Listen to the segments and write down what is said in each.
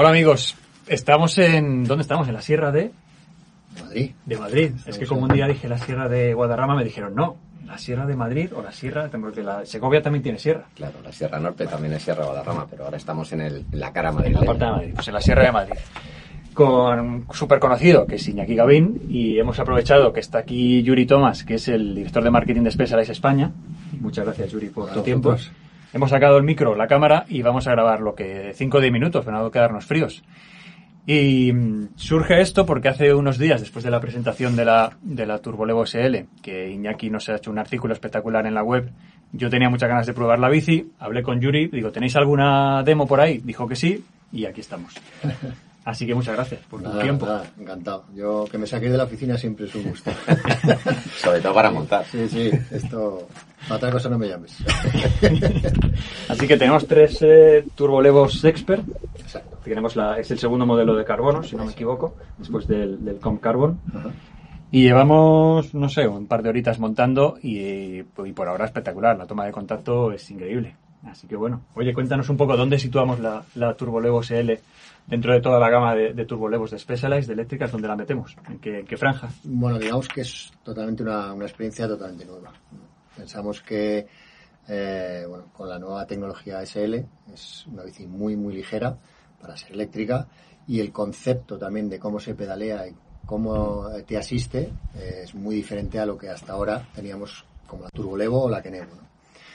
Hola amigos, estamos en... ¿Dónde estamos? En la Sierra de... Madrid. De Madrid. es que como un día dije la Sierra de Guadarrama, me dijeron no, la Sierra de Madrid o la Sierra, porque la Segovia también tiene sierra. Claro, la Sierra Norte también es Sierra Guadarrama, pero ahora estamos en, el, en la cara Madrid. En la parte de Madrid, pues en la Sierra de Madrid. Con un súper conocido, que es Iñaki Gavín, y hemos aprovechado que está aquí Yuri Thomas, que es el director de marketing de Specialized España. Muchas gracias, Yuri, por tu tiempo. Hemos sacado el micro, la cámara, y vamos a grabar lo que 5 o 10 minutos, para no quedarnos fríos. Y mm, surge esto porque hace unos días, después de la presentación de la, de la Turbolevo SL, que Iñaki nos ha hecho un artículo espectacular en la web, yo tenía muchas ganas de probar la bici, hablé con Yuri, digo, ¿tenéis alguna demo por ahí? Dijo que sí, y aquí estamos. Así que muchas gracias por tu tiempo. encantado. Yo que me saqué de la oficina siempre es un gusto. Sobre todo para montar. Sí, sí, esto... Para otra cosa no me llames. Así que tenemos tres eh, Turbolevos Expert. Exacto. Tenemos la, es el segundo modelo de carbono, si no me equivoco, después del, del Comp Carbon. Y llevamos, no sé, un par de horitas montando y, y por ahora espectacular. La toma de contacto es increíble. Así que bueno, oye, cuéntanos un poco dónde situamos la, la Turbolevo SL dentro de toda la gama de, de Turbolevos de Specialized, de eléctricas, ¿dónde la metemos? ¿En qué, franja? Bueno, digamos que es totalmente una, experiencia totalmente nueva. Pensamos que eh, bueno, con la nueva tecnología SL es una bici muy, muy ligera para ser eléctrica y el concepto también de cómo se pedalea y cómo te asiste eh, es muy diferente a lo que hasta ahora teníamos como la Turbolevo o la Kenevo.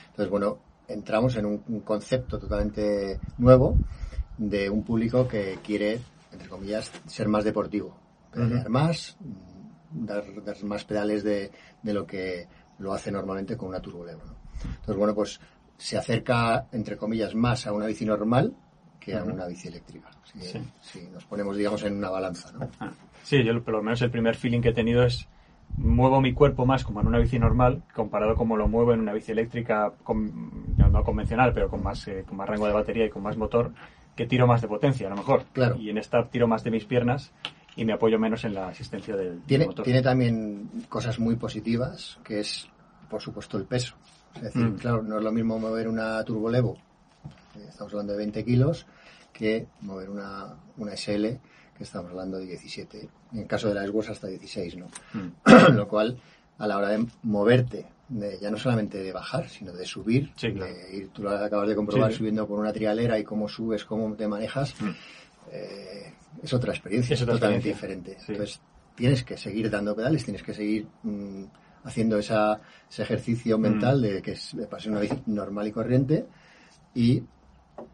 Entonces, bueno, entramos en un, concepto totalmente nuevo de un público que quiere, entre comillas, ser más deportivo, pedalear más, dar, más pedales de, lo que lo hace normalmente con una turbolevo. Entonces, bueno, pues se acerca, entre comillas, más a una bici normal que a una bici eléctrica. Si, nos ponemos, digamos, en una balanza. ¿no? Ah, sí, yo por lo menos el primer feeling que he tenido es muevo mi cuerpo más como en una bici normal comparado como lo muevo en una bici eléctrica no convencional pero con más eh, con más rango de batería y con más motor que tiro más de potencia a lo mejor claro. y en esta tiro más de mis piernas y me apoyo menos en la asistencia del, tiene, motor tiene también cosas muy positivas que es por supuesto el peso es decir mm. claro no es lo mismo mover una turbolevo eh, estamos hablando de 20 kilos que mover una, una SL que estamos hablando de 17, en el caso de la Xbox hasta 16, ¿no? Mm. Lo cual, a la hora de moverte, de, ya no solamente de bajar, sino de subir, de ir, tú lo acabas de comprobar subiendo por una trialera y cómo subes, cómo te manejas, mm. eh, es otra experiencia, es totalmente diferente. Entonces, tienes que seguir dando pedales, tienes que seguir mm, haciendo esa, ese ejercicio mental de que es de pasar una bici normal y corriente y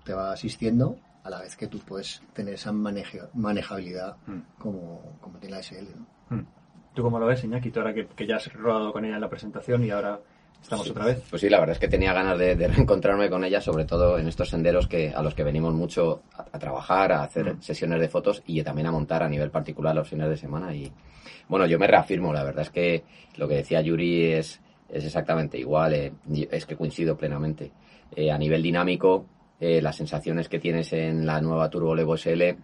te va asistiendo a la vez que tú puedes tener esa manejabilidad mm. como, como tiene la SL. Mm. ¿Tú cómo lo ves, Iñaki? Tú ahora que, ya has rodado con ella en la presentación y ahora estamos otra vez. Pues sí, la verdad es que tenía ganas de, reencontrarme con ella, sobre todo en estos senderos que a los que venimos mucho a, trabajar, a hacer mm. sesiones de fotos y también a montar a nivel particular los fines de semana. Y bueno, yo me reafirmo, la verdad es que lo que decía Yuri es, es exactamente igual, eh, es que coincido plenamente. Eh, a nivel dinámico, eh, las sensaciones que tienes en la nueva Turbo Levo SL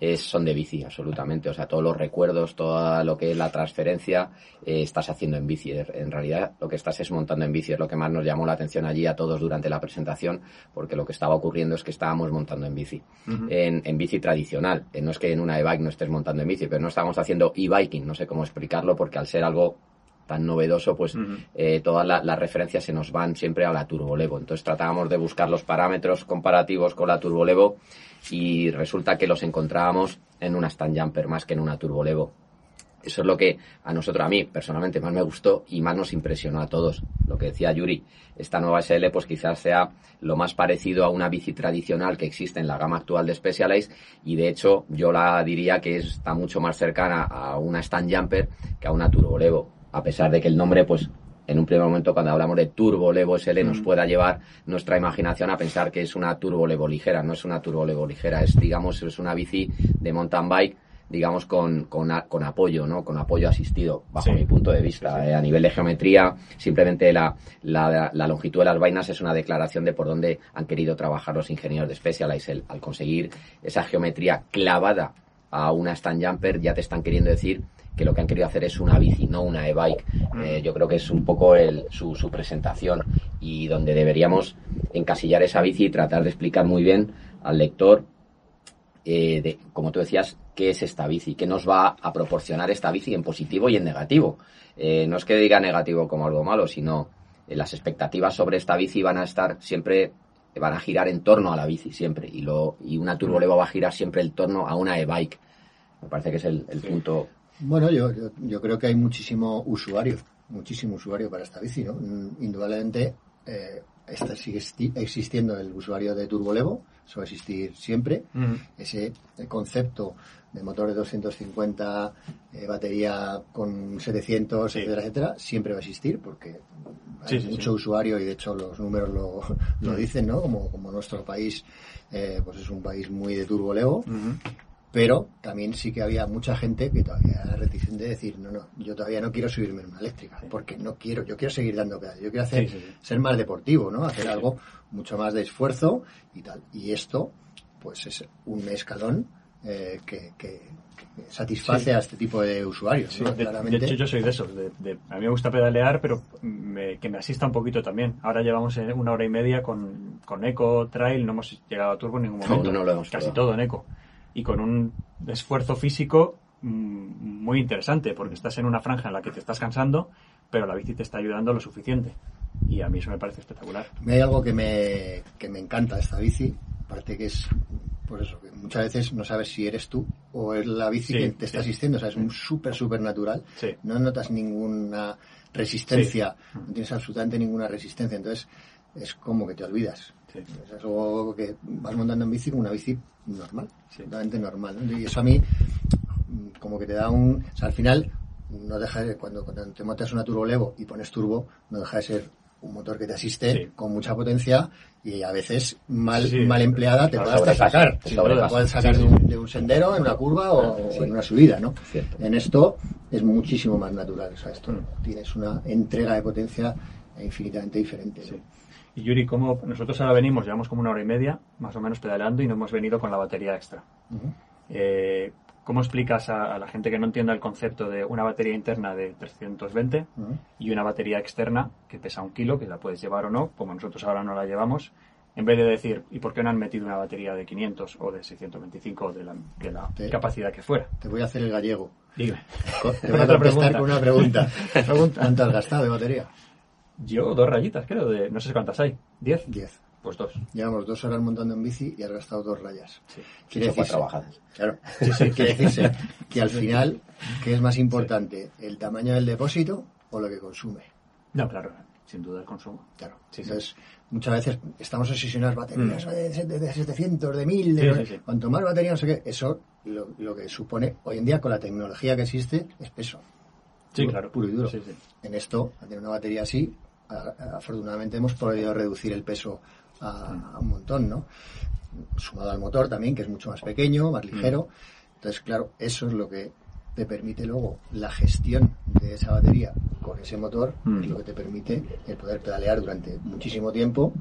es, son de bici, absolutamente. O sea, todos los recuerdos, todo lo que es la transferencia, eh, estás haciendo en bici. En realidad, lo que estás es montando en bici. Es lo que más nos llamó la atención allí a todos durante la presentación, porque lo que estaba ocurriendo es que estábamos montando en bici. en, en, bici tradicional. Eh, no es que en una e-bike no estés montando en bici, pero no estábamos haciendo e-biking. No sé cómo explicarlo, porque al ser algo tan novedoso, pues eh, todas las referencias se nos van siempre a la Turbolevo. Entonces tratábamos de buscar los parámetros comparativos con la Turbolevo y resulta que los encontrábamos en una Stand Jumper más que en una Turbolevo. Eso es lo que a nosotros, a mí personalmente, más me gustó y más nos impresionó a todos. Lo que decía Yuri, esta nueva SL pues quizás sea lo más parecido a una bici tradicional que existe en la gama actual de Specialized y de hecho yo la diría que está mucho más cercana a una Stand Jumper que a una Turbolevo a pesar de que el nombre, pues, en un primer momento cuando hablamos de Turbo Levo SL nos mm. pueda llevar nuestra imaginación a pensar que es una Turbo Levo ligera, no es una Turbo Levo ligera, es, digamos, es una bici de mountain bike digamos, con, con, con, apoyo, ¿no? Con apoyo asistido, bajo mi punto de vista. Eh, a nivel de geometría, simplemente la, la, la, longitud de las vainas es una declaración de por dónde han querido trabajar los ingenieros de Specialized. al conseguir esa geometría clavada a una stand jumper, ya te están queriendo decir que lo que han querido hacer es una bici, no una e-bike. Mm. Eh, yo creo que es un poco el, su, su, presentación y donde deberíamos encasillar esa bici y tratar de explicar muy bien al lector eh, de, como tú decías, qué es esta bici, qué nos va a proporcionar esta bici en positivo y en negativo. Eh, no es que diga negativo como algo malo, sino eh, las expectativas sobre esta bici van a estar siempre van a girar en torno a la bici siempre y lo y una turbolevo va a girar siempre en torno a una e-bike me parece que es el, el punto bueno yo, yo, yo creo que hay muchísimo usuario muchísimo usuario para esta bici no indudablemente eh, esta sigue existiendo el usuario de turbolevo eso va a existir siempre uh -huh. ese concepto de motor de 250 eh, batería con 700 sí. etcétera etcétera siempre va a existir porque hay sí, mucho sí, usuario y de hecho los números lo, lo mm. dicen no como, como nuestro país eh, pues es un país muy de turbolevo uh -huh. Pero también sí que había mucha gente que todavía era reticente de decir no no yo todavía no quiero subirme en una eléctrica porque no quiero yo quiero seguir dando pedales yo quiero hacer ser más deportivo no hacer algo mucho más de esfuerzo y tal y esto pues es un escalón eh, que, que, que, satisface a este tipo de usuarios. De, de, hecho, yo soy de esos. De, de, a mí me gusta pedalear, pero me, que me asista un poquito también. Ahora llevamos una hora y media con, con Eco Trail, no hemos llegado a Turbo en ningún momento. No, no lo hemos Casi todo en Eco. Y con un esfuerzo físico mm, muy interesante, porque estás en una franja en la que te estás cansando, pero la bici te está ayudando lo suficiente. Y a mí eso me parece espectacular. Hay algo que me, que me encanta de esta bici, aparte que es pues eso, que muchas veces no sabes si eres tú o es la bici sí, que te está sí. asistiendo, o sea, es un súper, súper natural, sí. no notas ninguna resistencia, no tienes absolutamente ninguna resistencia, entonces es como que te olvidas. Es algo que vas montando en bici como una bici normal, totalmente normal, ¿no? y eso a mí como que te da un, o sea, al final no deja de, cuando, cuando te montas una turbo levo y pones turbo, no deja de ser un motor que te asiste sí. con mucha potencia y a veces mal, sí. mal empleada te puede hasta sacar. te puedes sacar de un, de, un, sendero en una curva o, en una subida, ¿no? Cierto. En esto es muchísimo más natural. O sea, esto mm. tienes una entrega de potencia infinitamente diferente. ¿no? Y Yuri, como nosotros ahora venimos, llevamos como una hora y media, más o menos pedaleando, y no hemos venido con la batería extra. Uh -huh. eh, ¿Cómo explicas a, a, la gente que no entienda el concepto de una batería interna de 320 uh -huh. y una batería externa que pesa un kilo, que la puedes llevar o no, como nosotros ahora no la llevamos, en vez de decir, ¿y por qué no han metido una batería de 500 o de 625 o de la, de la te, capacidad que fuera? Te voy a hacer el gallego. Dime. Te voy a contestar con una pregunta. ¿Cuánto has gastado de batería? Yo dos rayitas, creo, de no sé cuántas hay. ¿Diez? Diez. Pues dos. Llevamos dos horas montando en bici y has gastado dos rayas. Sí. Quiere decirse, trabajadas. Claro. Sí, sí, quiere decirse que al final, ¿qué es más importante? ¿El tamaño del depósito o lo que consume? No, claro, sin duda el consumo. Claro. Sí, Entonces, muchas veces estamos obsesionados baterías mm. de, de 700, de 1000, de, sí, cuanto más batería, no sé qué, eso lo, lo, que supone hoy en día con la tecnología que existe es peso. Sí, puro, claro. Puro y duro. En esto, al tener una batería así, afortunadamente hemos podido reducir el peso a, a, un montón, ¿no? Sumado al motor también, que es mucho más pequeño, más ligero. Mm. Entonces, claro, eso es lo que te permite luego la gestión de esa batería con ese motor, mm. es lo que te permite el poder pedalear durante muchísimo tiempo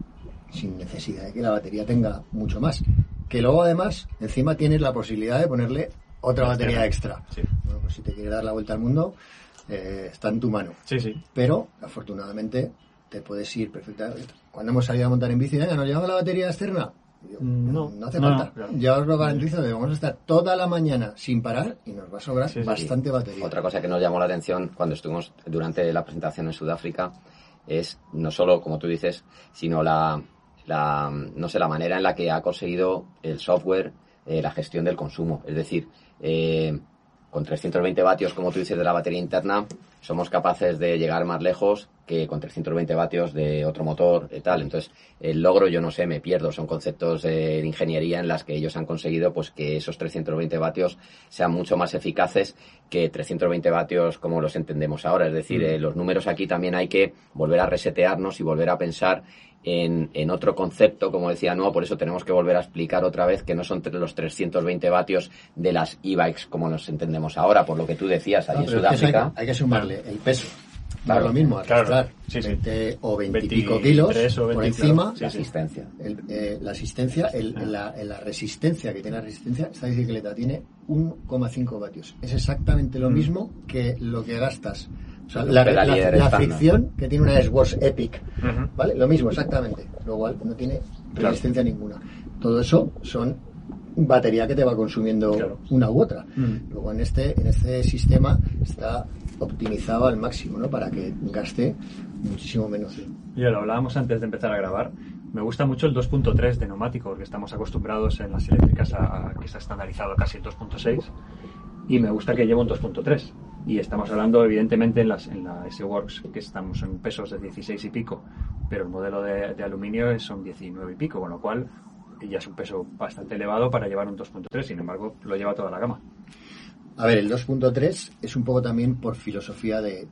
sin necesidad de que la batería tenga mucho más. Que luego además, encima tienes la posibilidad de ponerle otra batería extra. Sí. Bueno, pues si te quieres dar la vuelta al mundo, eh, está en tu mano. Sí, sí. Pero, afortunadamente, te puedes ir perfectamente. Cuando hemos salido a montar en bici, ¿nos llevamos la batería externa? Yo, no, no hace no, falta. No, claro. Ya os lo garantizo, vamos a estar toda la mañana sin parar y nos va a sobrar sí, sí, bastante sí. batería. Otra cosa que nos llamó la atención cuando estuvimos durante la presentación en Sudáfrica es no solo, como tú dices, sino la, la no sé, la manera en la que ha conseguido el software eh, la gestión del consumo. Es decir, eh, con 320 vatios, como tú dices, de la batería interna, somos capaces de llegar más lejos que con 320 vatios de otro motor y tal. Entonces, el logro, yo no sé, me pierdo. Son conceptos de ingeniería en las que ellos han conseguido pues que esos 320 vatios sean mucho más eficaces que 320 vatios como los entendemos ahora. Es decir, mm. eh, los números aquí también hay que volver a resetearnos y volver a pensar en, en, otro concepto, como decía no, por eso tenemos que volver a explicar otra vez que no son los 320 vatios de las e-bikes como los entendemos ahora, por lo que tú decías allí no, en Sudáfrica. Hay, hay, que sumarle el peso. Claro, lo mismo, claro, sí, 20 o 20 y pico kilos o 20, por encima. la asistencia. El, eh, la asistencia, el, ah. la, la, resistencia que tiene la resistencia, esta bicicleta tiene 1,5 vatios. Es exactamente lo mm. mismo que lo que gastas o sea, la, la, la, fricción que tiene una S-Wars Epic, uh -huh. ¿vale? Lo mismo, exactamente. Lo cual no tiene resistencia claro. ninguna. Todo eso son batería que te va consumiendo una u otra. Mm. Luego en este, en este sistema está optimizado al máximo, ¿no? Para que gaste muchísimo menos. Ya lo hablábamos antes de empezar a grabar. Me gusta mucho el 2.3 de neumático, porque estamos acostumbrados en las eléctricas a, a que está estandarizado casi el 2.6. Y me gusta que lleve un 2.3. Y estamos hablando, evidentemente, en, las, en la S-Works, que estamos en pesos de 16 y pico, pero el modelo de, de aluminio son 19 y pico, con lo cual ya es un peso bastante elevado para llevar un 2.3, sin embargo, lo lleva toda la gama. A ver, el 2.3 es un poco también por filosofía de,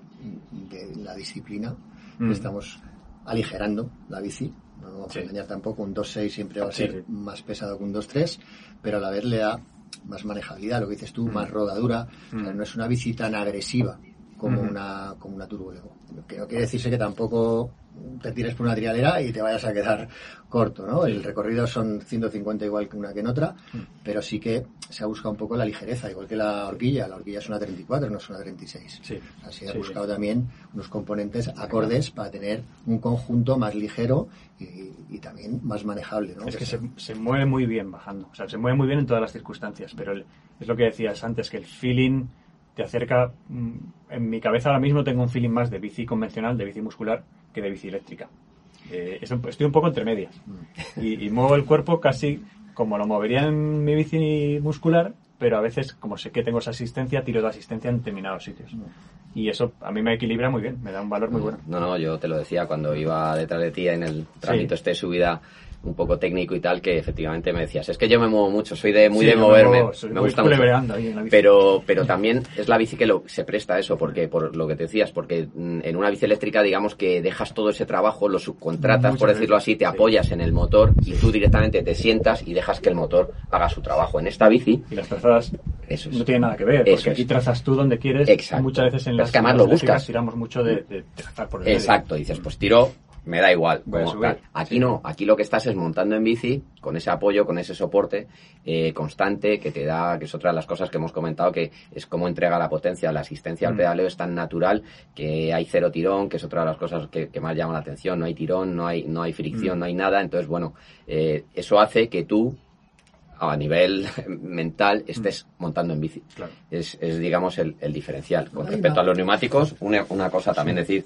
de la disciplina, que Mm. estamos aligerando la bici. No nos vamos Sí. a engañar tampoco, un 2.6 siempre va a Sí, ser sí. más pesado que un 2.3, pero a la vez le da más manejabilidad, lo que dices tú, más rodadura. O sea, Mm. no es una bici tan agresiva como, Ujú. una, como una Turbo Lego. Que no quiere decirse que tampoco te tires por una trialera y te vayas a quedar corto, ¿no? El recorrido son 150 igual que una que en otra, Mm. pero sí que se ha buscado un poco la ligereza, igual que la horquilla. La horquilla es una 34, no es una 36. Sí. Así ha Sí, buscado sí. también unos componentes acordes para tener un conjunto más ligero y, y también más manejable, ¿no? Es que sea- se, se mueve muy bien bajando, o sea, se mueve muy bien en todas las circunstancias, pero el- es lo que decías antes, que el feeling te acerca, mm, en mi cabeza ahora mismo tengo un feeling más de bici convencional, de bici muscular, que de bici eléctrica. Eh, es un- estoy un poco entre medias y, y muevo el cuerpo casi como lo movería en mi bici muscular, pero a veces, como sé que tengo esa asistencia, tiro de asistencia en determinados sitios. Y eso a mí me equilibra muy bien, me da un valor muy bueno. No, no, yo te lo decía cuando iba detrás de ti en el trámite este de subida un poco técnico y tal, que efectivamente me decías, es que yo me muevo mucho, soy de muy Sí, de me moverme, soy me gusta mucho. en la bici. Pero, pero también es la bici que lo, se presta a eso, porque por lo que te decías, porque mm, en una bici eléctrica digamos que dejas todo ese trabajo, lo subcontratas, Muchas por decirlo así, te sí. apoyas en el motor y tú directamente te sientas y dejas que el motor haga su trabajo. En esta bici, Y las trazadas Eso es. no tienen nada que ver, Eso porque aquí es. trazas tú donde quieres. Exacto. Muchas veces en las, es que además lo buscas. tiramos mucho de, de trazar por el medio. Exacto, dices, pues tiro, me da igual. Como tal. Aquí Sí. no, aquí lo que estás es montando en bici, con ese apoyo, con ese soporte eh, constante que te da, que es otra de las cosas que hemos comentado, que es cómo entrega la potencia, la asistencia al Mm. pedaleo es tan natural que hay cero tirón, que es otra de las cosas que, que más llama la atención, no hay tirón, no hay, no hay fricción, Mm. no hay nada, entonces bueno, eh, eso hace que tú a nivel mental estés montando en bici. Claro. Es, es, digamos, el, el diferencial. Con Ahí respecto va. a los neumáticos, una, una cosa también decir,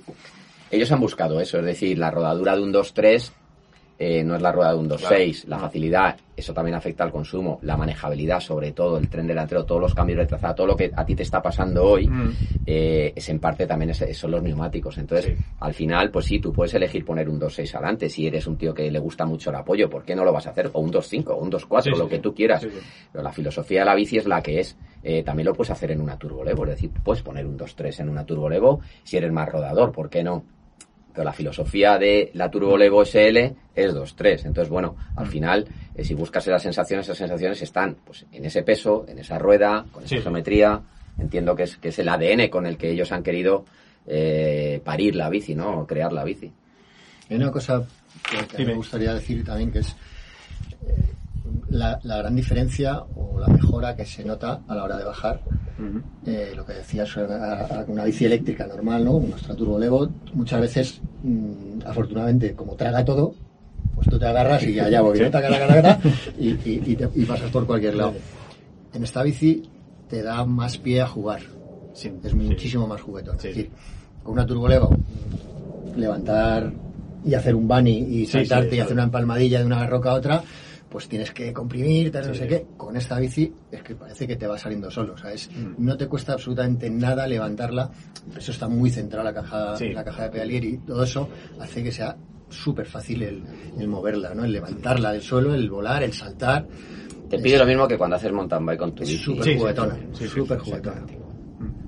ellos han buscado eso, es decir, la rodadura de un 2.3 eh, no es la rueda de un 2.6, la facilidad, eso también afecta al consumo, la manejabilidad sobre todo, el tren delantero, todos los cambios de trazado, todo lo que a ti te está pasando hoy, Mm. eh, es en parte también es- son los neumáticos. Entonces, Sí. al final, pues sí, tú puedes elegir poner un 2.6 adelante si eres un tío que le gusta mucho el apoyo, ¿por qué no lo vas a hacer? O un 2.5, o un 2.4, Sí, sí, lo que tú quieras. Pero la filosofía de la bici es la que es. Eh, también lo puedes hacer en una Turbo Levo, es decir, puedes poner un 2.3 en una Turbo Levo si eres más rodador, ¿por qué no? Pero la filosofía de la Turbo Levo SL es 2.3. Entonces, bueno, al final, eh, si buscas esas sensaciones, esas sensaciones están pues, en ese peso, en esa rueda, con esa Sí, geometría. Entiendo que es, que es el ADN con el que ellos han querido eh, parir la bici, ¿no? O crear la bici. Hay una cosa que, me gustaría decir también que es eh, la, la gran diferencia o la mejora que se nota a la hora de bajar. Eh, lo que decías, a- a una bici eléctrica normal, ¿no? Nuestra Turbo Levo, muchas veces, mm, afortunadamente, como traga todo, pues tú te agarras y allá voy, ¿no? Taca, taca, taca, y, y- y te- y pasas por cualquier lado. En esta bici te da más pie a jugar. Sí, Es sí. muchísimo más juguetón. Sí. Es decir, con una Turbo Levo, levantar y hacer un bunny y saltarte y hacer una empalmadilla de una roca a otra, pues tienes que comprimir, tal, no Sí, sé sí. qué. Con esta bici es que parece que te va saliendo solo. O sea, es, Mm. no te cuesta absolutamente nada levantarla. Eso está muy centrado en la caja, Sí. la caja de pedalier y todo eso hace que sea súper fácil el, el moverla, ¿no? El levantarla del suelo, el volar, el saltar. Te Es- pide lo mismo que cuando haces mountain bike con tu Es bici. súper Sí, juguetona. sí, sí, súper sí, juguetona.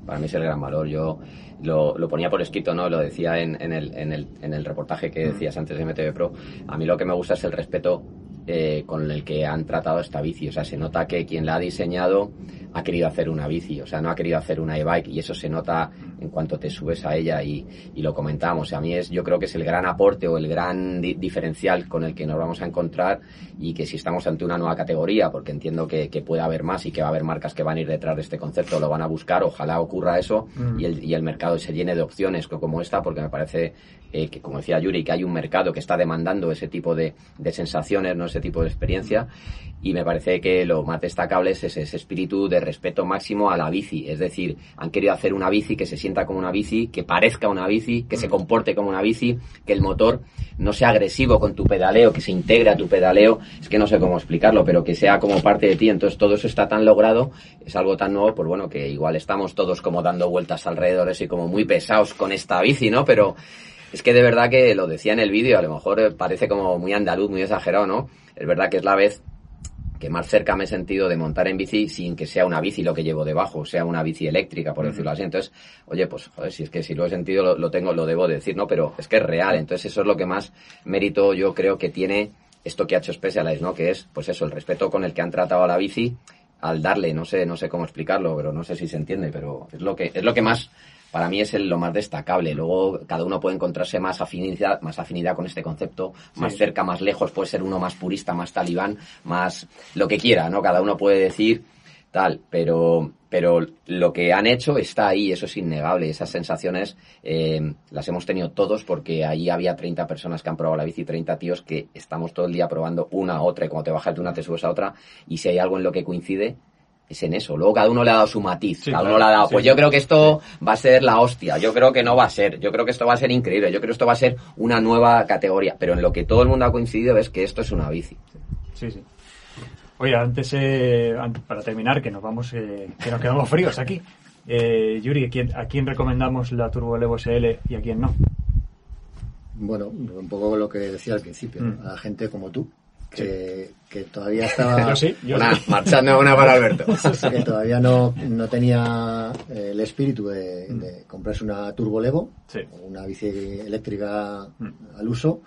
Para mí es el gran valor. Yo lo, lo ponía por escrito, ¿no? Lo decía en, en el, en, el, en el reportaje que decías antes de MTV Pro. A mí lo que me gusta es el respeto eh, con el que han tratado esta bici. O sea, se nota que quien la ha diseñado ha querido hacer una bici, o sea, no ha querido hacer una e-bike y eso se nota en cuanto te subes a ella y, y lo comentamos. A mí es, yo creo que es el gran aporte o el gran di- diferencial con el que nos vamos a encontrar y que si estamos ante una nueva categoría, porque entiendo que, que puede haber más y que va a haber marcas que van a ir detrás de este concepto, lo van a buscar, ojalá ocurra eso Mm. y, el, y el mercado se llene de opciones co- como esta, porque me parece eh, que, como decía Yuri, que hay un mercado que está demandando ese tipo de, de sensaciones, no ese tipo de experiencia. y me parece que lo más destacable es ese, ese, espíritu de respeto máximo a la bici. Es decir, han querido hacer una bici que se sienta como una bici, que parezca una bici, que se comporte como una bici, que el motor no sea agresivo con tu pedaleo, que se integre a tu pedaleo. Es que no sé cómo explicarlo, pero que sea como parte de ti. Entonces todo eso está tan logrado, es algo tan nuevo, pues bueno, que igual estamos todos como dando vueltas alrededor y como muy pesados con esta bici, ¿no? Pero es que de verdad que lo decía en el vídeo, a lo mejor parece como muy andaluz, muy exagerado, ¿no? Es verdad que es la vez que más cerca me he sentido de montar en bici sin que sea una bici lo que llevo debajo, sea una bici eléctrica, por decirlo así. Entonces, oye, pues, joder, si es que si lo he sentido, lo, lo, tengo, lo debo decir, ¿no? Pero es que es real. Entonces, eso es lo que más mérito yo creo que tiene esto que ha hecho Specialized, ¿no? Que es, pues eso, el respeto con el que han tratado a la bici al darle, no sé, no sé cómo explicarlo, pero no sé si se entiende, pero es lo que, es lo que más para mí es el, lo más destacable. Luego cada uno puede encontrarse más afinidad, más afinidad con este concepto, más sí. cerca, más lejos, puede ser uno más purista, más talibán, más lo que quiera, ¿no? Cada uno puede decir tal, pero pero lo que han hecho está ahí, eso es innegable. Esas sensaciones eh, las hemos tenido todos porque ahí había 30 personas que han probado la bici, 30 tíos que estamos todo el día probando una a otra y cuando te bajas de una te subes a otra y si hay algo en lo que coincide, es en eso. Luego cada uno le ha dado su matiz, sí, cada uno claro, le ha dado, pues sí, yo creo que esto va a ser la hostia, yo creo que no va a ser, yo creo que esto va a ser increíble, yo creo que esto va a ser una nueva categoría, pero en lo que todo el mundo ha coincidido es que esto es una bici. Sí, sí. Oye, antes, eh, para terminar, que nos vamos, eh, que nos quedamos fríos aquí. Eh, Yuri, ¿a quién, ¿a quién recomendamos la Turbo Evo SL y a quién no? Bueno, un poco lo que decía al principio, mm. a gente como tú, que, que todavía estaba sí, marchando una para Alberto que todavía no, no tenía eh, el espíritu de, mm. de, comprarse una Turbo Levo sí. una bici eléctrica mm. al uso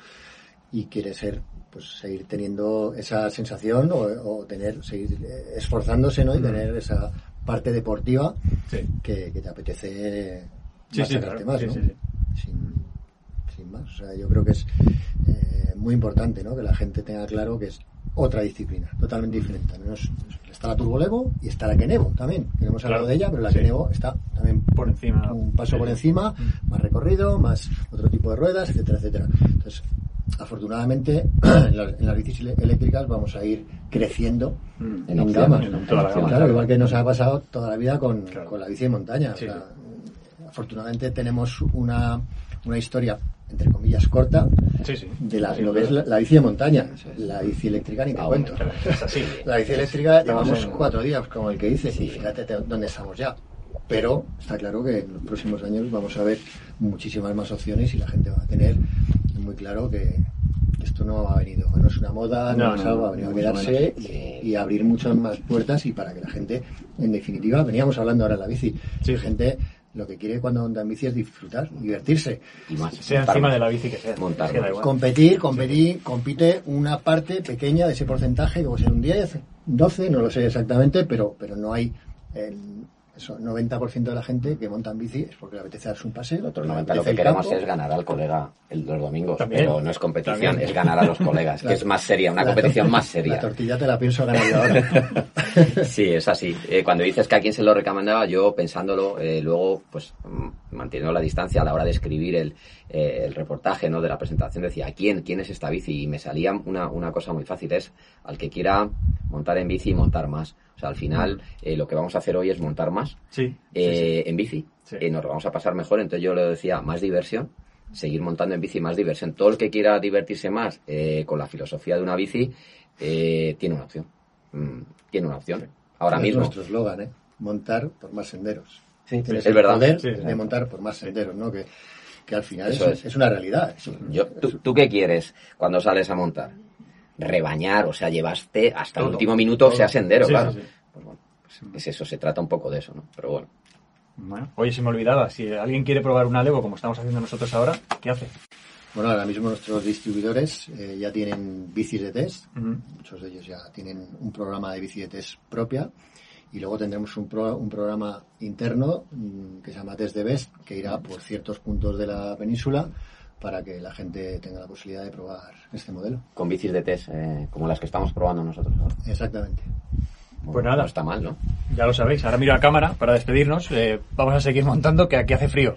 y quiere ser pues seguir teniendo esa sensación o, o tener seguir esforzándose no y mm. tener esa parte deportiva sí. que, que, te apetece sí, sí, claro. más, ¿no? sin, sin, más o sea yo creo que es eh, muy importante ¿no? que la gente tenga claro que es otra disciplina, totalmente diferente. ¿no? Está la Turbo Levo y está la Kenevo también, que no hemos hablado claro. de ella, pero la sí. Kenevo está también por encima, un paso sí. por encima, más recorrido, más otro tipo de ruedas, etcétera, etcétera. Entonces, afortunadamente, en, la, en las bicis eléctricas vamos a ir creciendo mm. en, en gama. En toda la gama. Claro, igual que nos ha pasado toda la vida con, claro. con la bici de montaña. Sí. O sea, afortunadamente tenemos una, una historia entre comillas corta sí, sí. de la, lo que es la, la, bici de montaña la bici eléctrica ni te ah, cuento. la bici eléctrica llevamos cuatro días como el que dice y fíjate dónde estamos ya. Pero está claro que en los próximos años vamos a ver muchísimas más opciones y la gente va a tener muy claro que esto no ha venido, no es una moda, no, no es algo, ha venido a quedarse y, y, abrir muchas más puertas y para que la gente, en definitiva, veníamos hablando ahora de la bici, sí. la gente lo que quiere cuando anda en bici es disfrutar, divertirse. Y más, sea encima de la bici que sea. Montar. Competir, competir, compite una parte pequeña de ese porcentaje, que puede ser un 10, 12, no lo sé exactamente, pero, pero no hay el, eso, 90% de la gente que monta en bici es porque le apetece darse un paseo, otro 90 lo que queremos campo. es ganar al colega el, los domingos, ¿También? pero no es competición, ¿También? es ganar a los colegas, que es más seria, una competición más seria. La tortilla te la pienso ganar yo ahora. sí, es así. Eh, cuando dices que a quién se lo recomendaba, yo pensándolo, eh, luego, pues, manteniendo la distancia a la hora de escribir el, eh, el reportaje, ¿no? De la presentación, decía, ¿a quién? ¿Quién es esta bici? Y me salía una, una cosa muy fácil, es al que quiera montar en bici y montar más. O sea, al final eh, lo que vamos a hacer hoy es montar más sí, eh, sí, en bici. Sí. Eh, nos lo vamos a pasar mejor. Entonces yo le decía, más diversión, seguir montando en bici, más diversión. Todo el que quiera divertirse más eh, con la filosofía de una bici, eh, tiene una opción. Mm, tiene una opción. Ahora es mismo. nuestro eslogan, ¿eh? Montar por más senderos. Tienes es verdad. poder de montar por más senderos, ¿no? Que, que al final eso es, es, una realidad. Eso, yo, ¿tú, ¿tú, qué quieres cuando sales a montar? Rebañar, o sea, llevaste hasta todo, el último minuto, todo. sea sendero, sí, claro. Sí, sí. Pues bueno, pues es eso, se trata un poco de eso, ¿no? Pero bueno. Bueno, oye, se me olvidaba, si alguien quiere probar una Levo como estamos haciendo nosotros ahora, ¿qué hace? Bueno, ahora mismo nuestros distribuidores eh, ya tienen bicis de test, uh -huh. muchos de ellos ya tienen un programa de bici de test propia y luego tendremos un, pro, un programa interno mmm, que se llama Test de Best que irá por ciertos puntos de la península para que la gente tenga la posibilidad de probar este modelo. Con bicis de test, eh, como las que estamos probando nosotros ahora. Exactamente. Bueno, pues nada. No está mal, ¿no? Ya lo sabéis. Ahora miro a cámara para despedirnos. Eh, vamos a seguir montando, que aquí hace frío.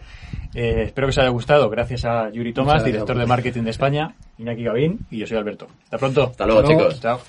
Eh, espero que os haya gustado. Gracias a Yuri Tomás, director de marketing de España, Iñaki Gavín, y yo soy Alberto. Hasta pronto. Hasta luego, Hasta luego. chicos. Chao.